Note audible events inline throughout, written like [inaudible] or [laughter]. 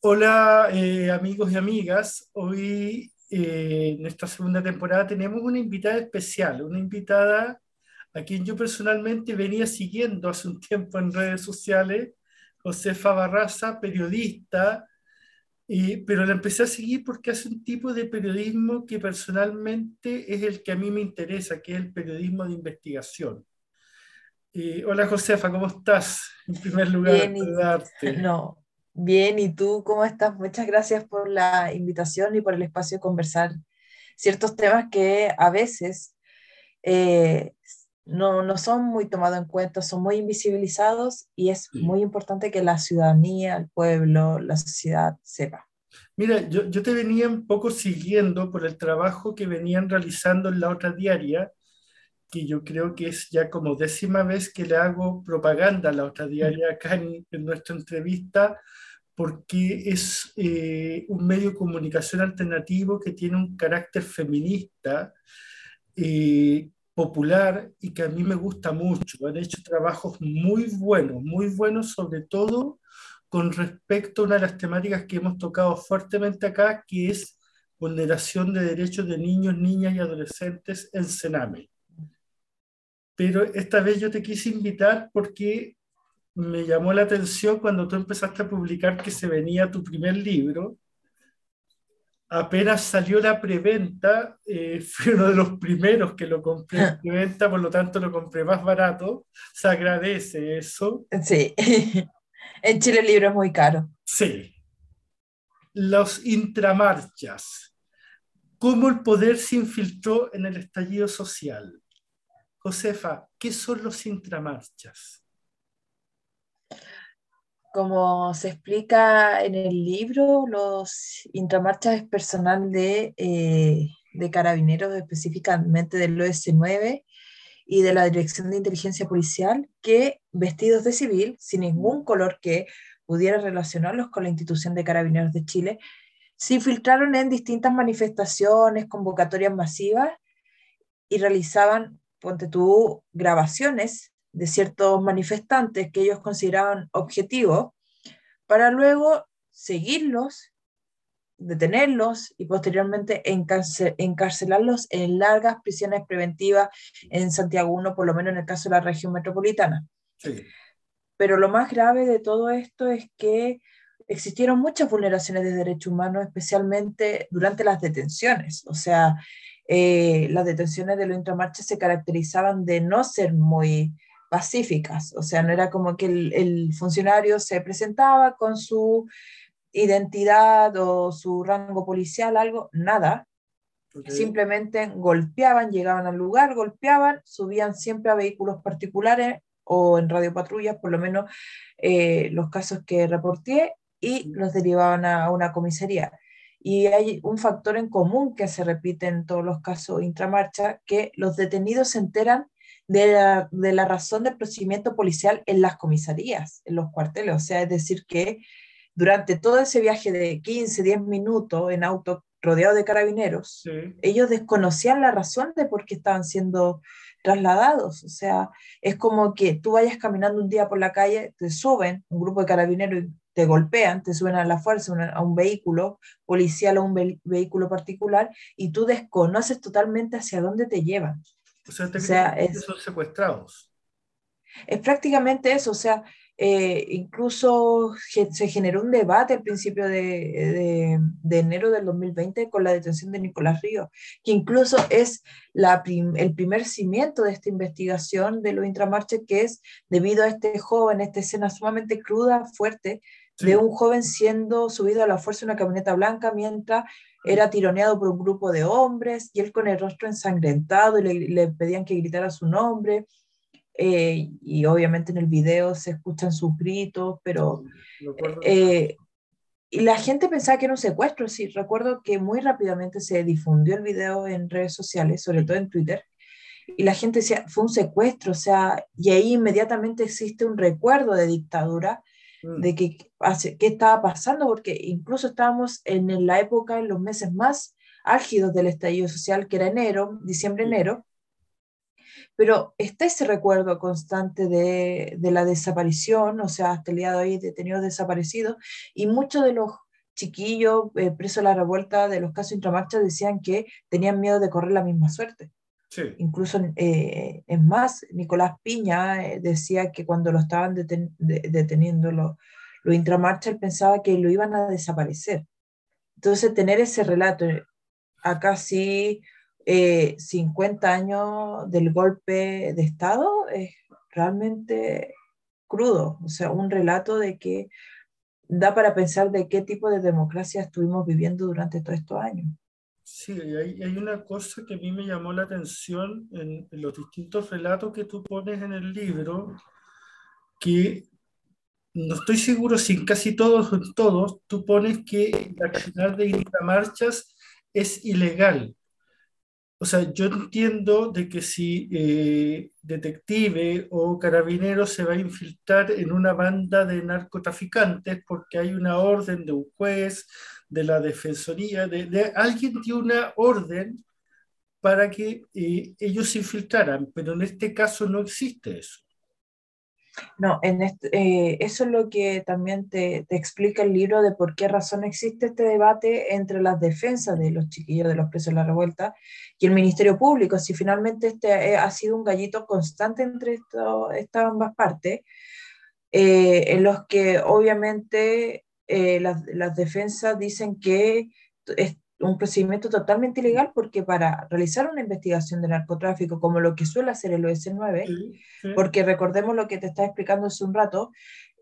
Hola eh, amigos y amigas, hoy eh, en esta segunda temporada tenemos una invitada especial, una invitada a quien yo personalmente venía siguiendo hace un tiempo en redes sociales, Josefa Barraza, periodista, pero la empecé a seguir porque hace un tipo de periodismo que personalmente es el que a mí me interesa, que es el periodismo de investigación. hola Josefa, ¿cómo estás? En primer lugar, Bien, y, no, bien, ¿y tú cómo estás? Muchas gracias por la invitación y por el espacio de conversar ciertos temas que a veces eh, no, no, son muy tomados en cuenta, son muy invisibilizados y es muy importante que la ciudadanía, el pueblo, la sociedad sepa. Mira, yo, yo, te venía un poco siguiendo por el trabajo que venían realizando en la otra diaria, que yo creo que es ya como décima vez que le hago propaganda a la otra diaria acá en, nuestra entrevista, porque es eh, un medio de comunicación alternativo que tiene un carácter feminista. Eh, popular y que a mí me gusta mucho. Han hecho trabajos muy buenos, muy buenos sobre todo con respecto a una de las temáticas que hemos tocado fuertemente acá, que es vulneración de derechos de niños, niñas y adolescentes en Sename. Pero esta vez yo te quise invitar porque me llamó la atención cuando tú empezaste a publicar que se venía tu primer libro apenas salió la preventa, eh, [laughs] fui uno de los primeros que lo compré en [laughs] preventa, por lo tanto lo compré más barato. Se agradece eso. Sí, [laughs] en Chile el libro es muy caro. Sí. Los intramarchas. ¿Cómo el poder se infiltró en el estallido social? Josefa, ¿qué son los intramarchas? Como se explica en el libro, los intramarchas es personal de, eh, de carabineros, específicamente del OS9 y de la Dirección de Inteligencia Policial, que vestidos de civil, sin ningún color que pudiera relacionarlos con la institución de carabineros de Chile, se infiltraron en distintas manifestaciones, convocatorias masivas y realizaban, ponte tú, grabaciones de ciertos manifestantes que ellos consideraban objetivos, para luego seguirlos, detenerlos y posteriormente encarcelarlos en largas prisiones preventivas en Santiago 1, por lo menos en el caso de la región metropolitana. Pero lo más grave de todo esto es que existieron muchas vulneraciones de derechos humanos, especialmente durante las detenciones. O sea, eh, las detenciones de los intramarches se caracterizaban de no ser muy pacíficas, o sea, no era como que el, funcionario se presentaba con su identidad o su rango policial, algo, nada. Simplemente golpeaban, llegaban al lugar, golpeaban, subían siempre a vehículos particulares o en radiopatrullas, por lo menos eh, los casos que reporté, y los derivaban a una comisaría. Y hay un factor en común que se repite en todos los casos intramarcha, que los detenidos se enteran de la, razón del procedimiento policial en las comisarías, en los cuarteles. O sea, es decir, que durante todo ese viaje de 15, 10 minutos en auto rodeado de carabineros, ellos desconocían la razón de por qué estaban siendo trasladados. O sea, es como que tú vayas caminando un día por la calle, te suben un grupo de carabineros y te golpean, te suben a la fuerza a un vehículo policial o un vehículo particular y tú desconoces totalmente hacia dónde te llevan. O sea, es, son secuestrados. Es prácticamente eso, o sea, eh, incluso se generó un debate al principio de, de, enero del 2020 con la detención de Nicolás Ríos, que incluso es la el primer cimiento de esta investigación de los intramarches, que es debido a este joven, esta escena sumamente cruda, fuerte, de un joven siendo subido a la fuerza de una camioneta blanca mientras era tironeado por un grupo de hombres y él con el rostro ensangrentado y le, pedían que gritara su nombre. Eh, y obviamente en el video se escuchan sus gritos, pero... Eh, y la gente pensaba que era un secuestro, sí, recuerdo que muy rápidamente se difundió el video en redes sociales, sobre todo en Twitter, y la gente decía, fue un secuestro, o sea, y ahí inmediatamente existe un recuerdo de dictadura. De qué, qué estaba pasando, porque incluso estábamos en la época, en los meses más álgidos del estallido social, que era enero, diciembre-enero, pero está ese recuerdo constante de, de, la desaparición, o sea, hasta el día de hoy detenidos desaparecidos, y muchos de los chiquillos eh, presos a la revuelta de los casos intramarcha decían que tenían miedo de correr la misma suerte. Incluso, eh, es más, Nicolás Piña eh, decía que cuando lo estaban deteniendo los lo intramarcha, él pensaba que lo iban a desaparecer. Entonces, tener ese relato a casi 50 años del golpe de Estado es realmente crudo, o sea, un relato de que da para pensar de qué tipo de democracia estuvimos viviendo durante todos estos años. Sí, hay, una cosa que a mí me llamó la atención en, los distintos relatos que tú pones en el libro, que no estoy seguro si en casi todos en todos tú pones que la accionar de marchas es ilegal. O sea, yo entiendo de que si eh, detective o carabinero se va a infiltrar en una banda de narcotraficantes porque hay una orden de un juez, de la defensoría, de, alguien dio una orden para que eh, ellos se infiltraran, pero en este caso no existe eso. No, eh, eso es lo que también te, te, explica el libro de por qué razón existe este debate entre las defensas de los chiquillos de los presos de la revuelta y el Ministerio Público. Si finalmente este eh, ha sido un gallito constante entre estas ambas partes, en los que obviamente las, las, defensas dicen que es, un procedimiento totalmente ilegal porque para realizar una investigación de narcotráfico, como lo que suele hacer el OS9, porque recordemos lo que te estaba explicando hace un rato,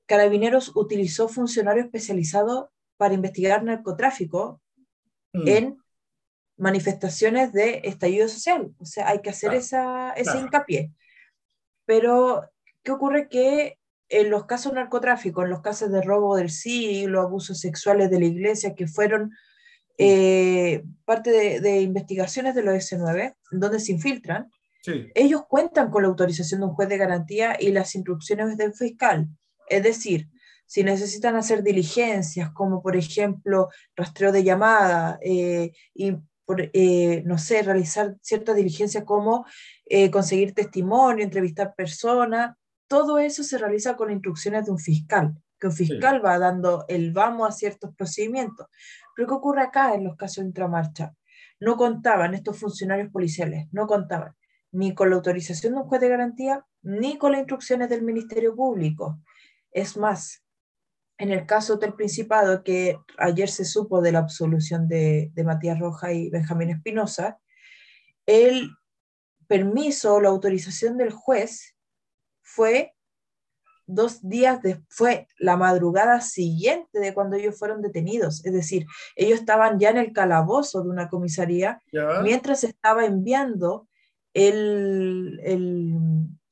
Carabineros utilizó funcionarios especializados para investigar narcotráfico mm. en manifestaciones de estallido social. O sea, hay que hacer esa, ese hincapié. Pero, ¿qué ocurre? Que en los casos de narcotráfico, en los casos de robo del siglo, abusos sexuales de la iglesia, que fueron eh, parte de, investigaciones de los S9, donde se infiltran, ellos cuentan con la autorización de un juez de garantía y las instrucciones del fiscal. Es decir, si necesitan hacer diligencias, como por ejemplo rastreo de llamada eh, y, eh, no sé, realizar ciertas diligencias como conseguir testimonio, entrevistar personas, todo eso se realiza con instrucciones de un fiscal, que un fiscal va dando el vamos a ciertos procedimientos. Pero ¿qué ocurre acá en los casos de intramarcha? No contaban estos funcionarios policiales, no contaban ni con la autorización de un juez de garantía, ni con las instrucciones del Ministerio Público. Es más, en el caso del Principado, que ayer se supo de la absolución de, de Matías Roja y Benjamín Espinosa, el permiso o la autorización del juez fue dos días después, la madrugada siguiente de cuando ellos fueron detenidos. Es decir, ellos estaban ya en el calabozo de una comisaría mientras estaba enviando el,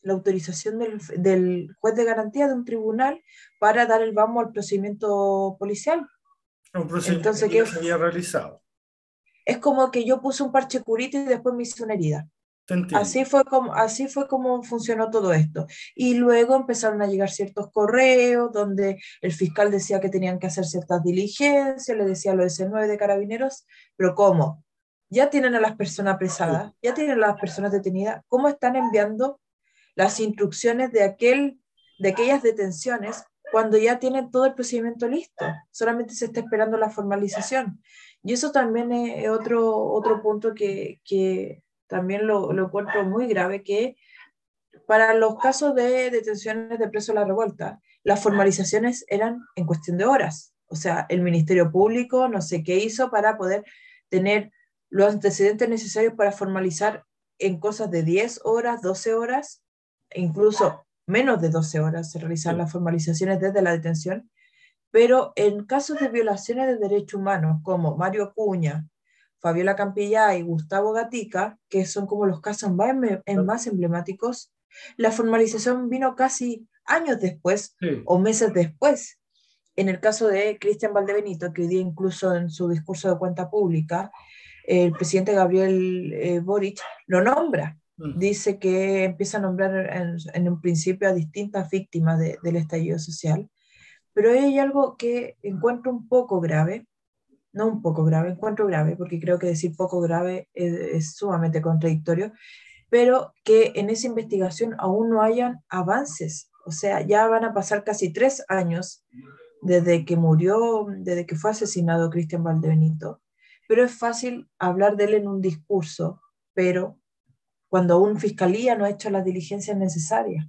la autorización del, juez de garantía de un tribunal para dar el vamos al procedimiento policial. Un procedimiento Entonces, que se había realizado. Es como que yo puse un parche curito y después me hice una herida. Así fue, como, así fue como funcionó todo esto. Y luego empezaron a llegar ciertos correos donde el fiscal decía que tenían que hacer ciertas diligencias, le decía a los S9 de carabineros, pero ¿cómo? Ya tienen a las personas apresadas, ya tienen a las personas detenidas, ¿cómo están enviando las instrucciones de, aquel, de aquellas detenciones cuando ya tienen todo el procedimiento listo? Solamente se está esperando la formalización. Y eso también es otro, otro punto que, que también lo, lo encuentro muy grave, que para los casos de detenciones de presos de la revuelta, las formalizaciones eran en cuestión de horas. O sea, el Ministerio Público no sé qué hizo para poder tener los antecedentes necesarios para formalizar en cosas de 10 horas, 12 horas, e incluso menos de 12 horas se realizan las formalizaciones desde la detención. Pero en casos de violaciones de derechos humanos, como Mario Acuña, Fabiola Campilla y Gustavo Gatica, que son como los casos más, emblemáticos, la formalización vino casi años después o meses después. En el caso de Cristian Valdebenito, que hoy día incluso en su discurso de cuenta pública, el presidente Gabriel eh, Boric lo nombra. Mm. Dice que empieza a nombrar en, un principio a distintas víctimas del estallido social. Pero hay algo que encuentro un poco grave, no un poco grave, encuentro grave, porque creo que decir poco grave es, sumamente contradictorio, pero que en esa investigación aún no hayan avances. O sea, ya van a pasar casi tres años desde que murió, desde que fue asesinado Cristian Valdebenito, pero es fácil hablar de él en un discurso, pero cuando una fiscalía no ha hecho las diligencias necesarias.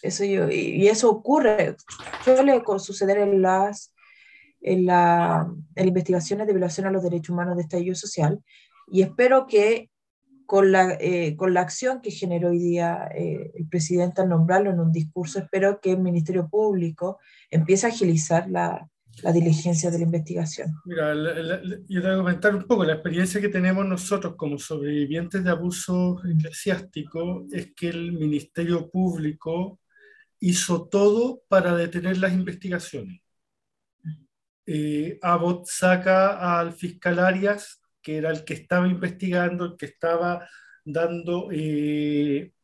Eso y eso ocurre, suele suceder en las, en, la, en investigaciones de violación a los derechos humanos de estallido social, y espero que con la, eh, con la acción que generó hoy día eh, el presidente al nombrarlo en un discurso, espero que el Ministerio Público empiece a agilizar la, la diligencia de la investigación. Mira, yo te voy a comentar un poco, la experiencia que tenemos nosotros como sobrevivientes de abuso eclesiástico es que el Ministerio Público hizo todo para detener las investigaciones. Eh, Abbott saca al fiscal Arias que era el que estaba investigando, el que estaba dando, eh,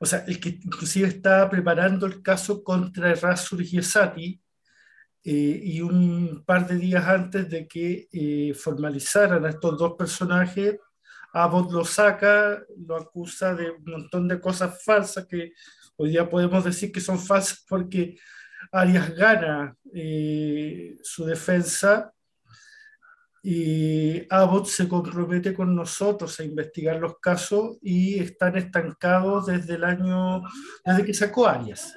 o sea, el que inclusive estaba preparando el caso contra Errázuriz Giesati, eh, y un par de días antes de que eh, formalizaran a estos dos personajes, Abbott lo saca, lo acusa de un montón de cosas falsas que hoy día podemos decir que son falsas porque Arias gana su defensa y Abbott se compromete con nosotros a investigar los casos y están estancados desde el año, desde que sacó Arias.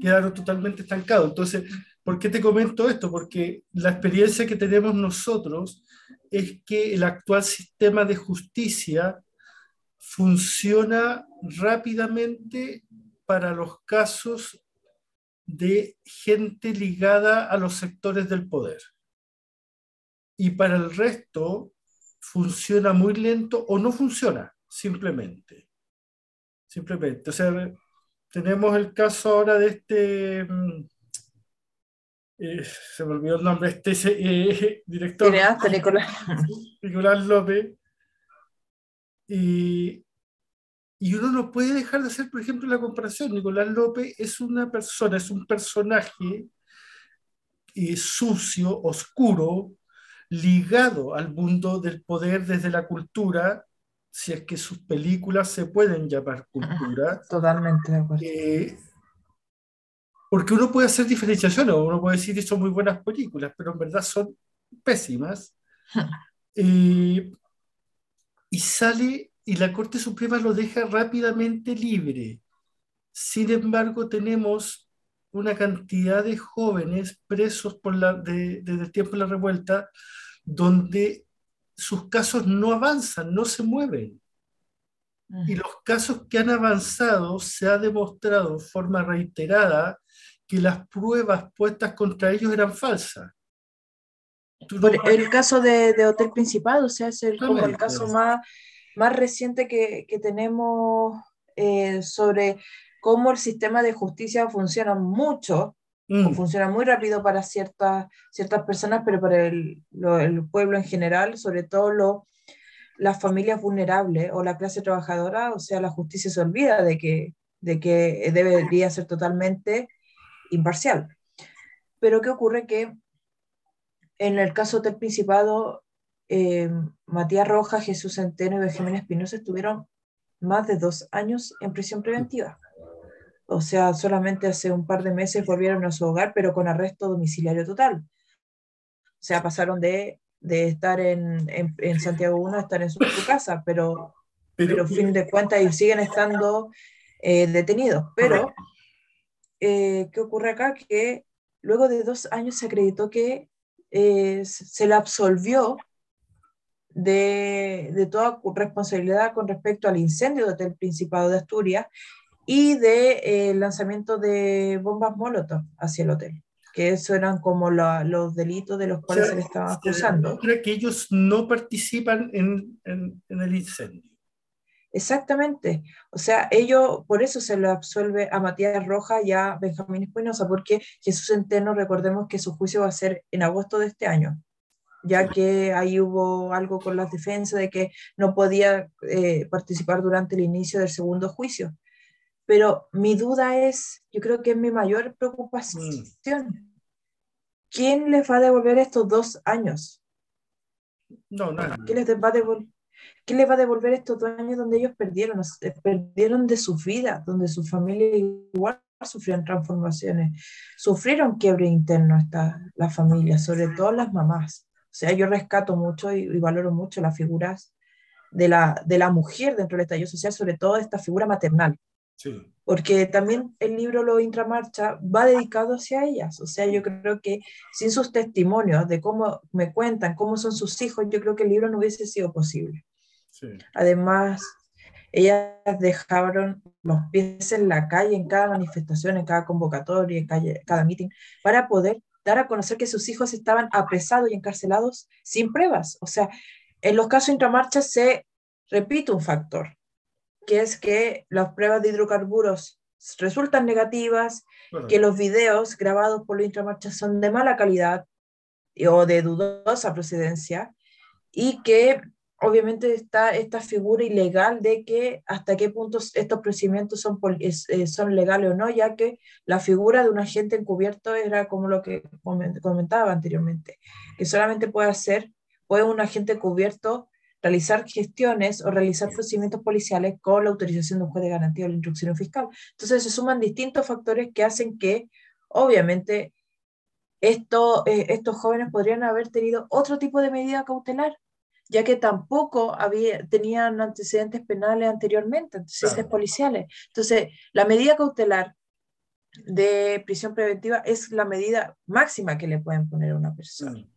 Quedaron totalmente estancados. Entonces, ¿por qué te comento esto? Porque la experiencia que tenemos nosotros es que el actual sistema de justicia funciona rápidamente para los casos de gente ligada a los sectores del poder y para el resto funciona muy lento o no funciona, simplemente. Simplemente. O sea, tenemos el caso ahora de este, mm, eh, se me olvidó el nombre, este eh, [laughs] director. Nicolás. [laughs] Nicolás López. Y, y uno no puede dejar de hacer, por ejemplo, la comparación. Nicolás López es una persona, es un personaje eh, sucio, oscuro, ligado al mundo del poder desde la cultura, si es que sus películas se pueden llamar cultura. Totalmente de acuerdo. Eh, porque uno puede hacer diferenciaciones, uno puede decir que son muy buenas películas, pero en verdad son pésimas. [laughs] Eh, y sale, y la Corte Suprema lo deja rápidamente libre. Sin embargo, tenemos una cantidad de jóvenes presos por la, desde el tiempo de la revuelta donde sus casos no avanzan, no se mueven. Y los casos que han avanzado se ha demostrado de forma reiterada que las pruebas puestas contra ellos eran falsas. el caso de, Hotel Principado, o sea, es el, como el caso más, más reciente que, que tenemos eh, sobre cómo el sistema de justicia funciona mucho Mm. funciona muy rápido para ciertas, ciertas personas, pero para el, el pueblo en general, sobre todo lo, las familias vulnerables o la clase trabajadora, o sea, la justicia se olvida de que, de que debería ser totalmente imparcial. Pero ¿qué ocurre? Que en el caso del Principado, eh, Matías Rojas, Jesús Centeno y Benjamín Espinosa estuvieron más de dos años en prisión preventiva. O sea, solamente hace un par de meses volvieron a su hogar, pero con arresto domiciliario total. O sea, pasaron de, de estar en, en, Santiago 1 a estar en su, casa, pero, pero, fin de cuentas y siguen estando eh, detenidos. Pero, eh, ¿qué ocurre acá? Que luego de dos años se acreditó que eh, se le absolvió de, de, toda responsabilidad con respecto al incendio del Principado de Asturias y de eh, lanzamiento de bombas Molotov hacia el hotel, que eso eran como los delitos de los cuales se le estaba acusando. que ellos no participan en, en, el incendio. Exactamente. O sea, ellos, por eso se le absuelve a Matías Roja y a Benjamín Espinosa, porque Jesús Centeno, recordemos que su juicio va a ser en agosto de este año, ya que ahí hubo algo con las defensas de que no podía eh, participar durante el inicio del segundo juicio. Pero mi duda es, yo creo que es mi mayor preocupación. Mm. ¿Quién les va a devolver estos dos años? No, no. ¿Quién les va a devolver? ¿Quién les va a devolver estos dos años donde ellos perdieron, perdieron de su vida, donde su familia igual sufrieron transformaciones, sufrieron quiebre interno esta, las familias, sobre todo las mamás. O sea, yo rescato mucho y, valoro mucho las figuras de la, de la mujer dentro del estallido social, sobre todo esta figura maternal. Porque también el libro Lo Intramarcha va dedicado hacia ellas. O sea, yo creo que sin sus testimonios de cómo me cuentan, cómo son sus hijos, yo creo que el libro no hubiese sido posible. Además, ellas dejaron los pies en la calle en cada manifestación, en cada convocatoria, en cada meeting, para poder dar a conocer que sus hijos estaban apresados y encarcelados sin pruebas. O sea, en los casos intramarchas se repite un factor, que es que las pruebas de hidrocarburos resultan negativas, que los videos grabados por los intramarchas son de mala calidad o de dudosa procedencia y que obviamente está esta figura ilegal de que hasta qué punto estos procedimientos son, eh, son legales o no, ya que la figura de un agente encubierto era como lo que comentaba anteriormente, que solamente puede hacer, puede un agente encubierto realizar gestiones o realizar procedimientos policiales con la autorización de un juez de garantía o la instrucción fiscal. Entonces se suman distintos factores que hacen que, obviamente, esto, eh, estos jóvenes podrían haber tenido otro tipo de medida cautelar ya que tampoco había, tenían antecedentes penales anteriormente, antecedentes policiales. Entonces, la medida cautelar de prisión preventiva es la medida máxima que le pueden poner a una persona. Mm.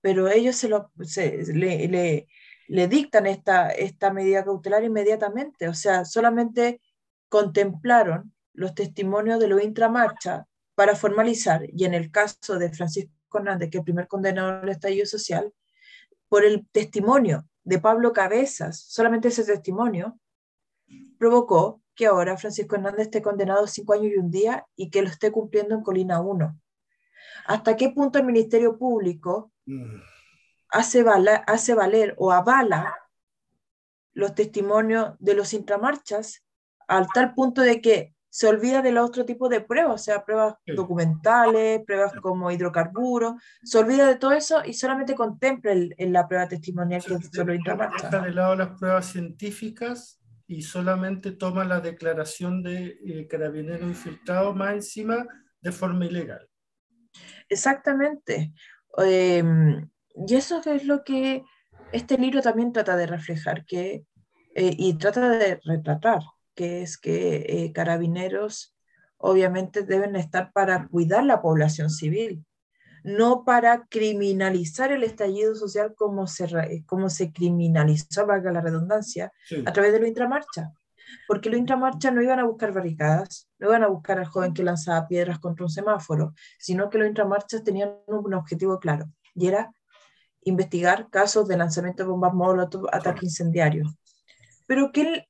Pero ellos se lo, le, le, dictan esta, esta medida cautelar inmediatamente, o sea, solamente contemplaron los testimonios de los intramarcha para formalizar, y en el caso de Francisco Hernández, que es el primer condenado del estallido social, por el testimonio de Pablo Cabezas, solamente ese testimonio, provocó que ahora Francisco Hernández esté condenado a cinco años y un día y que lo esté cumpliendo en Colina 1. ¿Hasta qué punto el Ministerio Público mm. hace, hace valer o avala los testimonios de los intramarchas al tal punto de que se olvida del otro tipo de pruebas, o sea, pruebas documentales, pruebas como hidrocarburos, se olvida de todo eso y solamente contempla en la prueba testimonial que solo Deja de lado las pruebas científicas y solamente toma la declaración de eh, carabinero infiltrado más encima de forma ilegal. Exactamente. Em, y eso es lo que este libro también trata de reflejar que, eh, y trata de retratar que es que eh, carabineros obviamente deben estar para cuidar la población civil, no para criminalizar el estallido social como se, como se criminalizó, valga la redundancia, a través de lo intramarcha. Porque lo intramarcha no iban a buscar barricadas, no iban a buscar al joven que lanzaba piedras contra un semáforo, sino que los intramarchas tenían un objetivo claro, y era investigar casos de lanzamiento de bombas molotov, ataque incendiario. Pero ¿qué,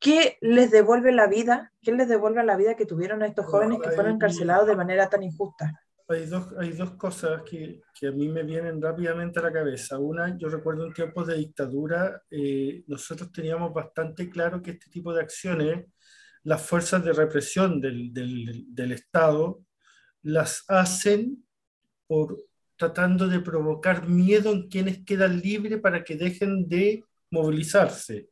¿Qué les devuelve la vida? ¿Qué les devuelve la vida que tuvieron a estos jóvenes que fueron encarcelados de manera tan injusta? Hay dos, hay dos cosas que, que, a mí me vienen rápidamente a la cabeza. Una, yo recuerdo en tiempos de dictadura, eh, nosotros teníamos bastante claro que este tipo de acciones, las fuerzas de represión del, del, del Estado, las hacen por tratando de provocar miedo en quienes quedan libres para que dejen de movilizarse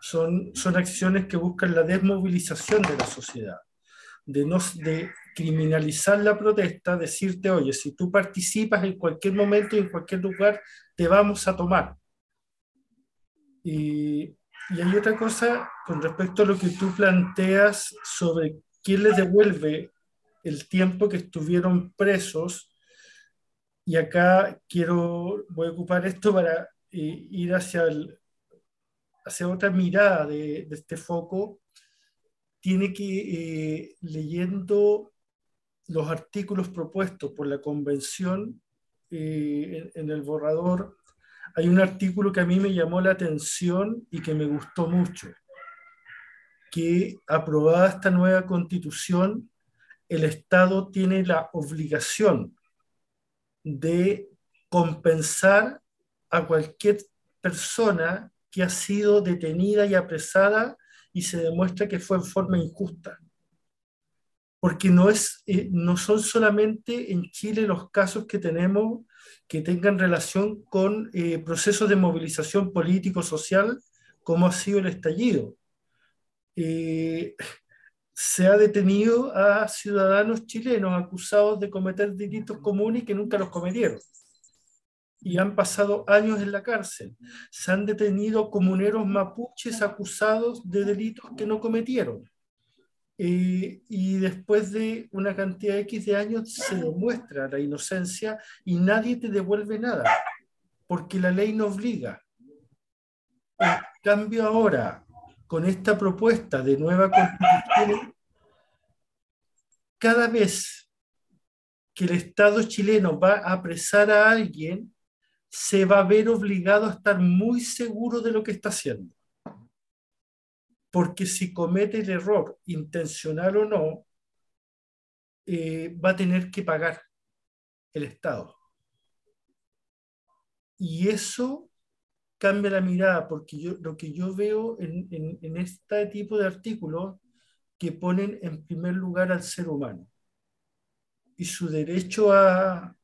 son, son acciones que buscan la desmovilización de la sociedad, de, no, criminalizar la protesta, decirte, oye, si tú participas en cualquier momento y en cualquier lugar, te vamos a tomar. Y, y hay otra cosa con respecto a lo que tú planteas sobre quién les devuelve el tiempo que estuvieron presos. Y acá quiero, voy a ocupar esto para eh, ir hacia el, hacia otra mirada de, este foco, tiene que, eh, leyendo los artículos propuestos por la convención eh, en, el borrador, hay un artículo que a mí me llamó la atención y que me gustó mucho, que aprobada esta nueva constitución, el Estado tiene la obligación de compensar a cualquier persona que ha sido detenida y apresada y se demuestra que fue en forma injusta. Porque no, es, eh, no son solamente en Chile los casos que tenemos que tengan relación con eh, procesos de movilización político-social, como ha sido el estallido. Eh, se ha detenido a ciudadanos chilenos acusados de cometer delitos comunes que nunca los cometieron. Y han pasado años en la cárcel. Se han detenido comuneros mapuches acusados de delitos que no cometieron. Eh, y después de una cantidad X de años se demuestra la inocencia y nadie te devuelve nada, porque la ley no obliga. En cambio ahora, con esta propuesta de nueva constitución, cada vez que el Estado chileno va a apresar a alguien, se va a ver obligado a estar muy seguro de lo que está haciendo. Porque si comete el error, intencional o no, eh, va a tener que pagar el Estado. Y eso cambia la mirada, porque yo, lo que yo veo en, en, este tipo de artículos que ponen en primer lugar al ser humano y su derecho a,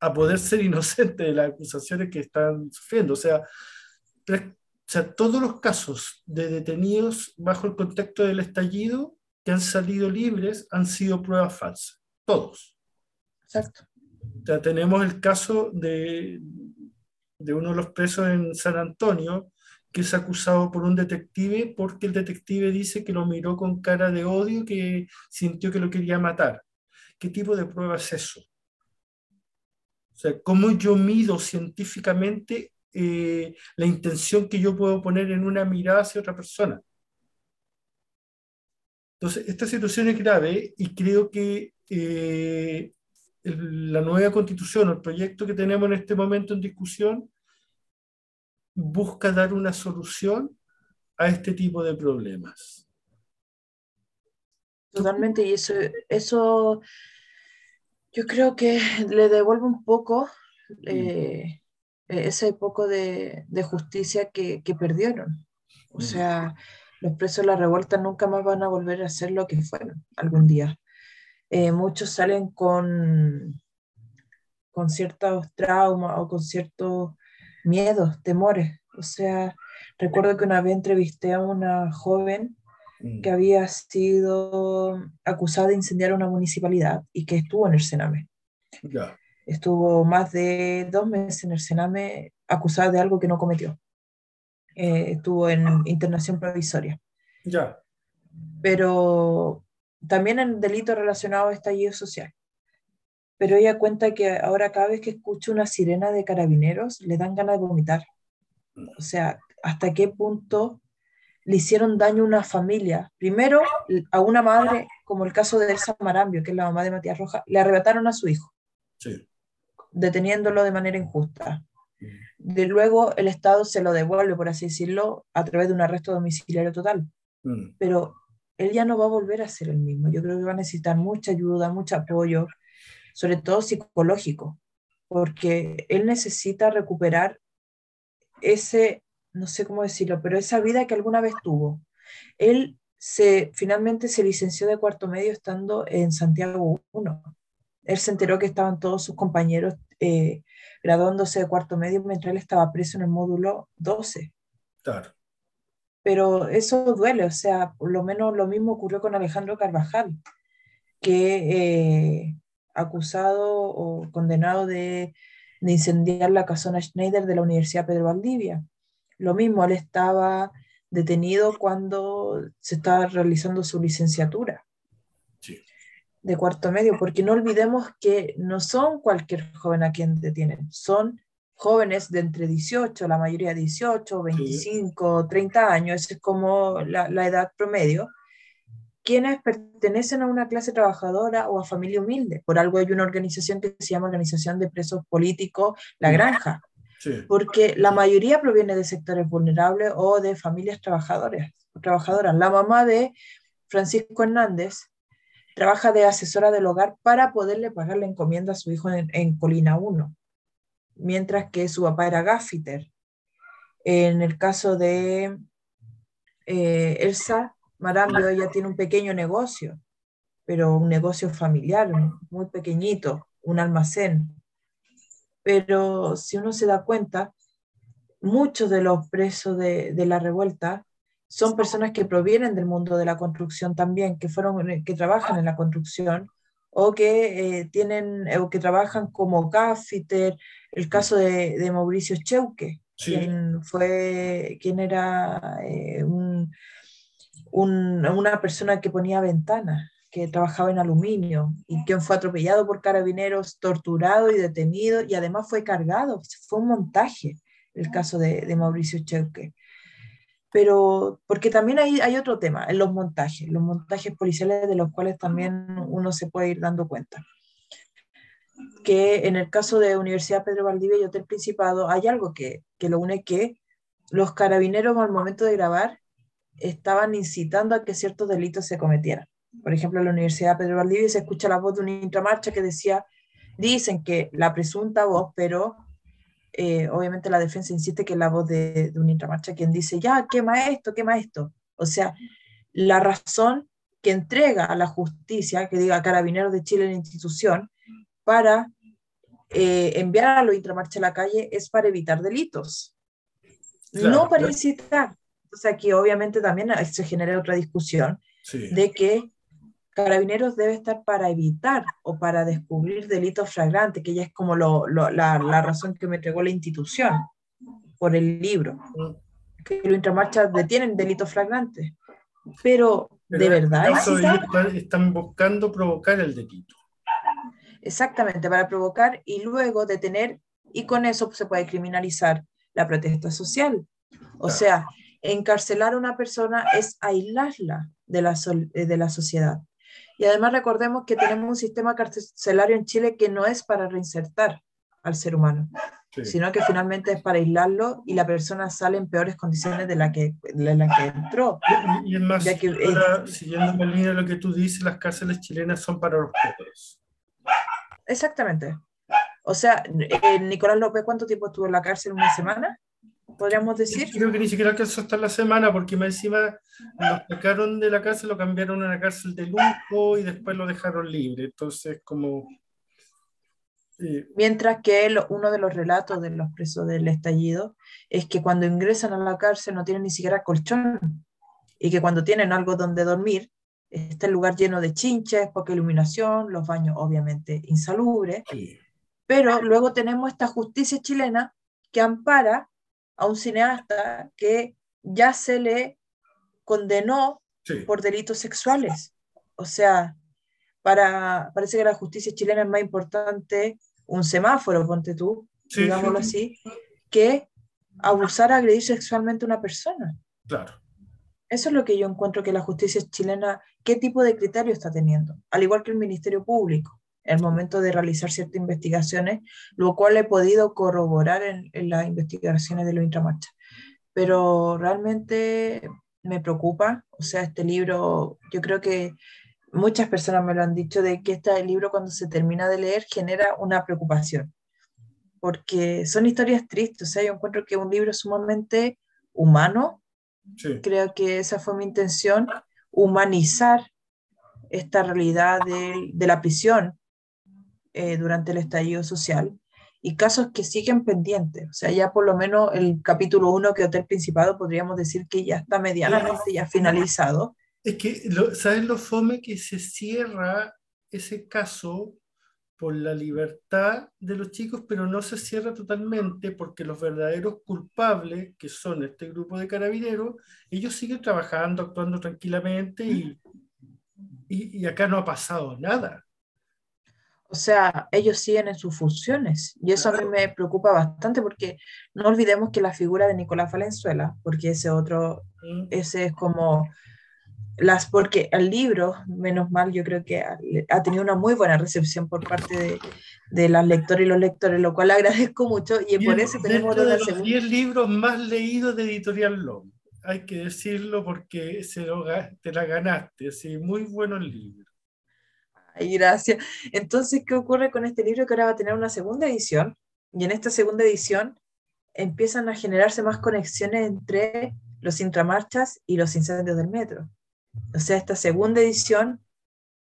a poder ser inocente de las acusaciones que están sufriendo. O sea, o sea, todos los casos de detenidos bajo el contexto del estallido que han salido libres han sido pruebas falsas. Todos. Exacto. O sea, tenemos el caso de, de uno de los presos en San Antonio, que es acusado por un detective porque el detective dice que lo miró con cara de odio, que sintió que lo quería matar. ¿Qué tipo de prueba es eso? O sea, ¿cómo yo mido científicamente eh, la intención que yo puedo poner en una mirada hacia otra persona? Entonces, esta situación es grave y creo que eh, la nueva constitución o el proyecto que tenemos en este momento en discusión busca dar una solución a este tipo de problemas. Totalmente, y eso, eso yo creo que le devuelve un poco eh, ese poco de, justicia que, perdieron. O sea, los presos de la revuelta nunca más van a volver a ser lo que fueron algún día. Eh, muchos salen con, con ciertos traumas o con ciertos miedos, temores. O sea, recuerdo que una vez entrevisté a una joven mm. que había sido acusada de incendiar una municipalidad y que estuvo en el Sename. Estuvo más de dos meses en el Sename acusada de algo que no cometió. Eh, estuvo en internación provisoria. Ya. Pero también en delitos relacionados a estallido social. Pero ella cuenta que ahora cada vez que escucha una sirena de carabineros le dan ganas de vomitar. O sea, hasta qué punto le hicieron daño a una familia. Primero, a una madre, como el caso de Elsa Marambio, que es la mamá de Matías Roja, le arrebataron a su hijo, deteniéndolo de manera injusta. Mm. De luego, el Estado se lo devuelve, por así decirlo, a través de un arresto domiciliario total. Mm. Pero él ya no va a volver a ser el mismo. Yo creo que va a necesitar mucha ayuda, mucho apoyo, sobre todo psicológico, porque él necesita recuperar ese, no sé cómo decirlo, pero esa vida que alguna vez tuvo. Él se, finalmente se licenció de cuarto medio estando en Santiago 1. Él se enteró que estaban todos sus compañeros eh, graduándose de cuarto medio mientras él estaba preso en el módulo 12. Claro pero eso duele, o sea, por lo menos lo mismo ocurrió con Alejandro Carvajal, que eh, acusado o condenado de, incendiar la casona Schneider de la Universidad Pedro Valdivia. Lo mismo, él estaba detenido cuando se estaba realizando su licenciatura de cuarto medio, porque no olvidemos que no son cualquier joven a quien detienen, son jóvenes de entre 18, la mayoría 18, 25, 30 años, es como la, edad promedio, quienes pertenecen a una clase trabajadora o a familia humilde. Por algo hay una organización que se llama Organización de Presos Políticos, La Granja, porque la mayoría proviene de sectores vulnerables o de familias trabajadoras. trabajadoras. La mamá de Francisco Hernández trabaja de asesora del hogar para poderle pagar la encomienda a su hijo en, en Colina 1 mientras que su papá era gaffiter. En el caso de eh, Elsa Marambio, ella tiene un pequeño negocio, pero un negocio familiar, muy pequeñito, un almacén. Pero si uno se da cuenta, muchos de los presos de, la revuelta son personas que provienen del mundo de la construcción también, que, fueron, que trabajan en la construcción o que, eh, tienen, o que trabajan como gaffiter, el caso de, de Mauricio Cheuque, quien, fue, quien era eh, un, una persona que ponía ventanas, que trabajaba en aluminio y quien fue atropellado por carabineros, torturado y detenido y además fue cargado. Fue un montaje el caso de, de Mauricio Cheuque pero porque también hay, hay otro tema en los montajes, los montajes policiales de los cuales también uno se puede ir dando cuenta. Que en el caso de Universidad Pedro Valdivia y Hotel Principado hay algo que, que lo une que los carabineros al momento de grabar estaban incitando a que ciertos delitos se cometieran. Por ejemplo, en la Universidad Pedro Valdivia se escucha la voz de una intramarcha que decía, dicen que la presunta voz, pero eh, obviamente la defensa insiste que es la voz de, de un intramarcha quien dice, ya, quema esto, quema esto. O sea, la razón que entrega a la justicia, que diga Carabineros de Chile la institución, para eh, enviar a los intramarcha a la calle es para evitar delitos, no para incitar. O sea, que obviamente también se genera otra discusión de que Carabineros debe estar para evitar o para descubrir delitos flagrantes, que ya es como lo, lo, la, la, razón que me entregó la institución por el libro. Que lo intramarcha detienen delitos flagrantes. Pero, Pero de verdad. Están, están buscando provocar el delito. Exactamente, para provocar y luego detener, y con eso se puede criminalizar la protesta social. O claro. sea, encarcelar a una persona es aislarla de la, de la sociedad. Y además recordemos que tenemos un sistema carcelario en Chile que no es para reinsertar al ser humano, sí. sino que finalmente es para aislarlo y la persona sale en peores condiciones de la que, de la que entró. Y, y es más, que, ahora, eh, siguiendo en línea de lo que tú dices, las cárceles chilenas son para los pobres. Exactamente. O sea, eh, Nicolás López, ¿cuánto tiempo estuvo en la cárcel? ¿Una semana? Podríamos decir. Creo que ni siquiera alcanzó hasta la semana, porque más encima lo sacaron de la cárcel, lo cambiaron a una cárcel de lujo y después lo dejaron libre. Entonces, como. Eh. Mientras que él, uno de los relatos de los presos del estallido es que cuando ingresan a la cárcel no tienen ni siquiera colchón y que cuando tienen algo donde dormir, está el lugar lleno de chinches, poca iluminación, los baños obviamente insalubres. Sí. Pero luego tenemos esta justicia chilena que ampara a un cineasta que ya se le condenó sí. por delitos sexuales. O sea, para, parece que la justicia chilena es más importante un semáforo, ponte tú, sí, digámoslo sí. así, que abusar, agredir sexualmente a una persona. Claro. Eso es lo que yo encuentro que la justicia chilena, qué tipo de criterio está teniendo, al igual que el Ministerio Público el momento de realizar ciertas investigaciones, lo cual he podido corroborar en, en las investigaciones de los intramarcha. Pero realmente me preocupa, o sea, este libro, yo creo que muchas personas me lo han dicho, de que este libro cuando se termina de leer genera una preocupación, porque son historias tristes, o sea, yo encuentro que un libro sumamente humano, sí. creo que esa fue mi intención, humanizar esta realidad de, de la prisión, eh, durante el estallido social y casos que siguen pendientes. O sea, ya por lo menos el capítulo 1 que Hotel Principado podríamos decir que ya está medianamente ya finalizado. Es que, lo, ¿sabes lo fome que se cierra ese caso por la libertad de los chicos, pero no se cierra totalmente porque los verdaderos culpables, que son este grupo de carabineros, ellos siguen trabajando, actuando tranquilamente y, y, y acá no ha pasado nada. O sea, ellos siguen en sus funciones y eso a mí me preocupa bastante porque no olvidemos que la figura de Nicolás Valenzuela, porque ese otro, ese es como las, porque el libro, menos mal, yo creo que ha, ha tenido una muy buena recepción por parte de, de las lectoras y los lectores, lo cual [laughs] agradezco mucho y Bien, por eso tenemos de los segunda... 10 libros más leídos de Editorial Long. Hay que decirlo porque se lo, te la ganaste, sí, muy bueno el libro. Ay, gracias. Entonces, ¿qué ocurre con este libro? Que ahora va a tener una segunda edición, y en esta segunda edición empiezan a generarse más conexiones entre los intramarchas y los incendios del metro. O sea, esta segunda edición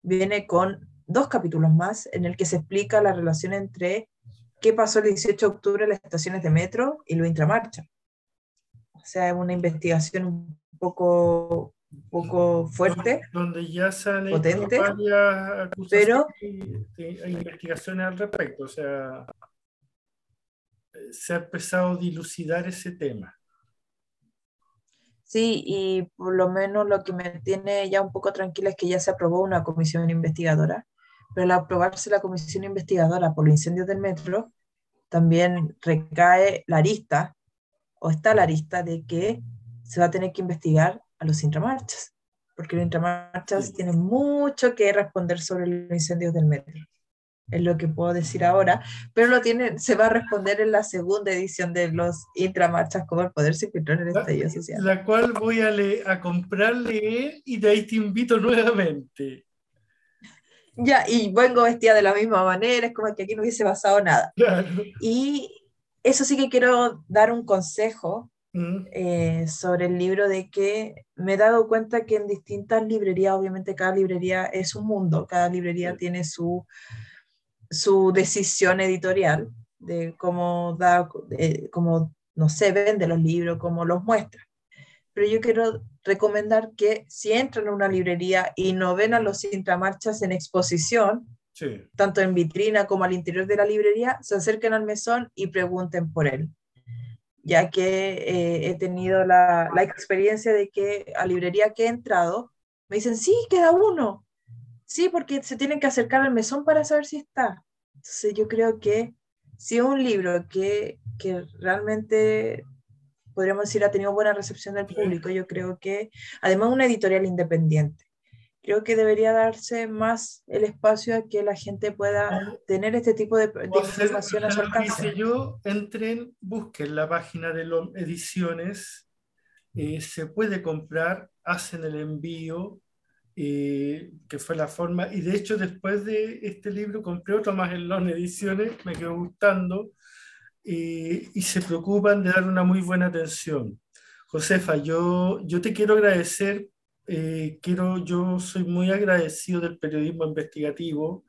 viene con dos capítulos más en el que se explica la relación entre qué pasó el 18 de octubre en las estaciones de metro y lo intramarcha. O sea, es una investigación un poco, poco fuerte. Donde ya potente, varias pero hay investigaciones al respecto, o sea, se ha empezado a dilucidar ese tema. Sí, y por lo menos lo que me tiene ya un poco tranquila es que ya se aprobó una comisión investigadora, pero al aprobarse la comisión investigadora por los incendios del metro, también recae la arista, o está la arista de que se va a tener que investigar a los intramarchas, porque los intramarchas tienen mucho que responder sobre los incendios del metro es lo que puedo decir ahora, pero lo tiene, se va a responder en la segunda edición de los Intramarchas como el poder se en el estallido social. La cual voy a, le, a comprarle y de ahí te invito nuevamente. Ya, y vengo vestida de la misma manera, es como que aquí no hubiese pasado nada. Y eso sí que quiero dar un consejo mm. eh, sobre el libro de que me he dado cuenta que en distintas librerías, obviamente cada librería es un mundo, cada librería tiene su su decisión editorial de cómo da, cómo, no sé, vende los libros, cómo los muestra. Pero yo quiero recomendar que si entran a una librería y no ven a los intramarchas en exposición, tanto en vitrina como al interior de la librería, se acerquen al mesón y pregunten por él. Ya que eh, he tenido la, la experiencia de que a librería que he entrado, me dicen, sí, queda uno. Sí, porque se tienen que acercar al mesón para saber si está. Entonces yo creo que si un libro que, que realmente podríamos decir ha tenido buena recepción del público, yo creo que además una editorial independiente. Creo que debería darse más el espacio a que la gente pueda tener este tipo de, de información a su alcance. yo, entren, busquen la página de las ediciones, eh, se puede comprar, hacen el envío, que fue la forma, y de hecho después de este libro compré otro más en las ediciones, me quedó gustando, y se preocupan de dar una muy buena atención. Josefa, yo, yo te quiero agradecer, eh, quiero, yo soy muy agradecido del periodismo investigativo.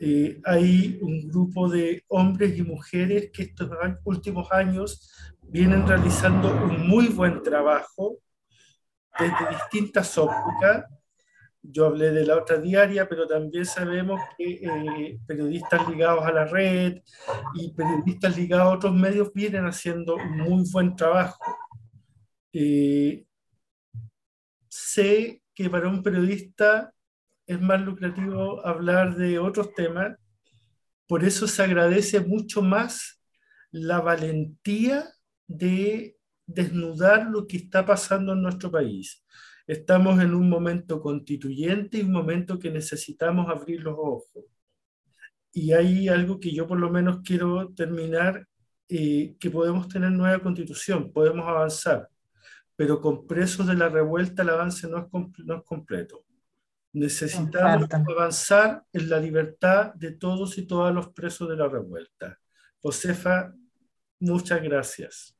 Eh, hay un grupo de hombres y mujeres que estos últimos años vienen realizando un muy buen trabajo desde distintas ópticas yo hablé de la otra diaria, pero también sabemos que eh, periodistas ligados a la red y periodistas ligados a otros medios vienen haciendo un muy buen trabajo. Eh, sé que para un periodista es más lucrativo hablar de otros temas, por eso se agradece mucho más la valentía de desnudar lo que está pasando en nuestro país Estamos en un momento constituyente y un momento que necesitamos abrir los ojos. Y hay algo que yo por lo menos quiero terminar, eh, que podemos tener nueva constitución, podemos avanzar, pero con presos de la revuelta el avance no es, no es completo. Necesitamos avanzar en la libertad de todos y todas los presos de la revuelta. Josefa, muchas gracias.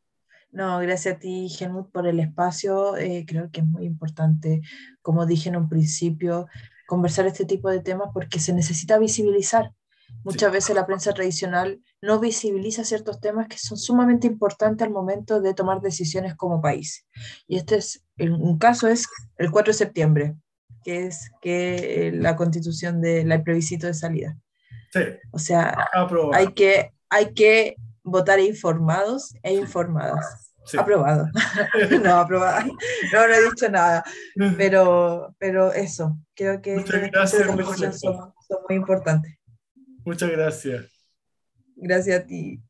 No, gracias a ti, Helmut, por el espacio. Eh, creo que es muy importante, como dije en un principio, conversar este tipo de temas porque se necesita visibilizar. Muchas veces la prensa tradicional no visibiliza ciertos temas que son sumamente importantes al momento de tomar decisiones como país. Y este es, un caso es el 4 de septiembre, que es que eh, la constitución del plebiscito de salida. Sí. O sea, hay que, hay que votar informados e informadas. Aprobado. [laughs] no, aprobado. No, no he dicho nada. [laughs] Pero, pero eso, creo que conversaciones son, son muy importantes. Muchas gracias. Gracias a ti.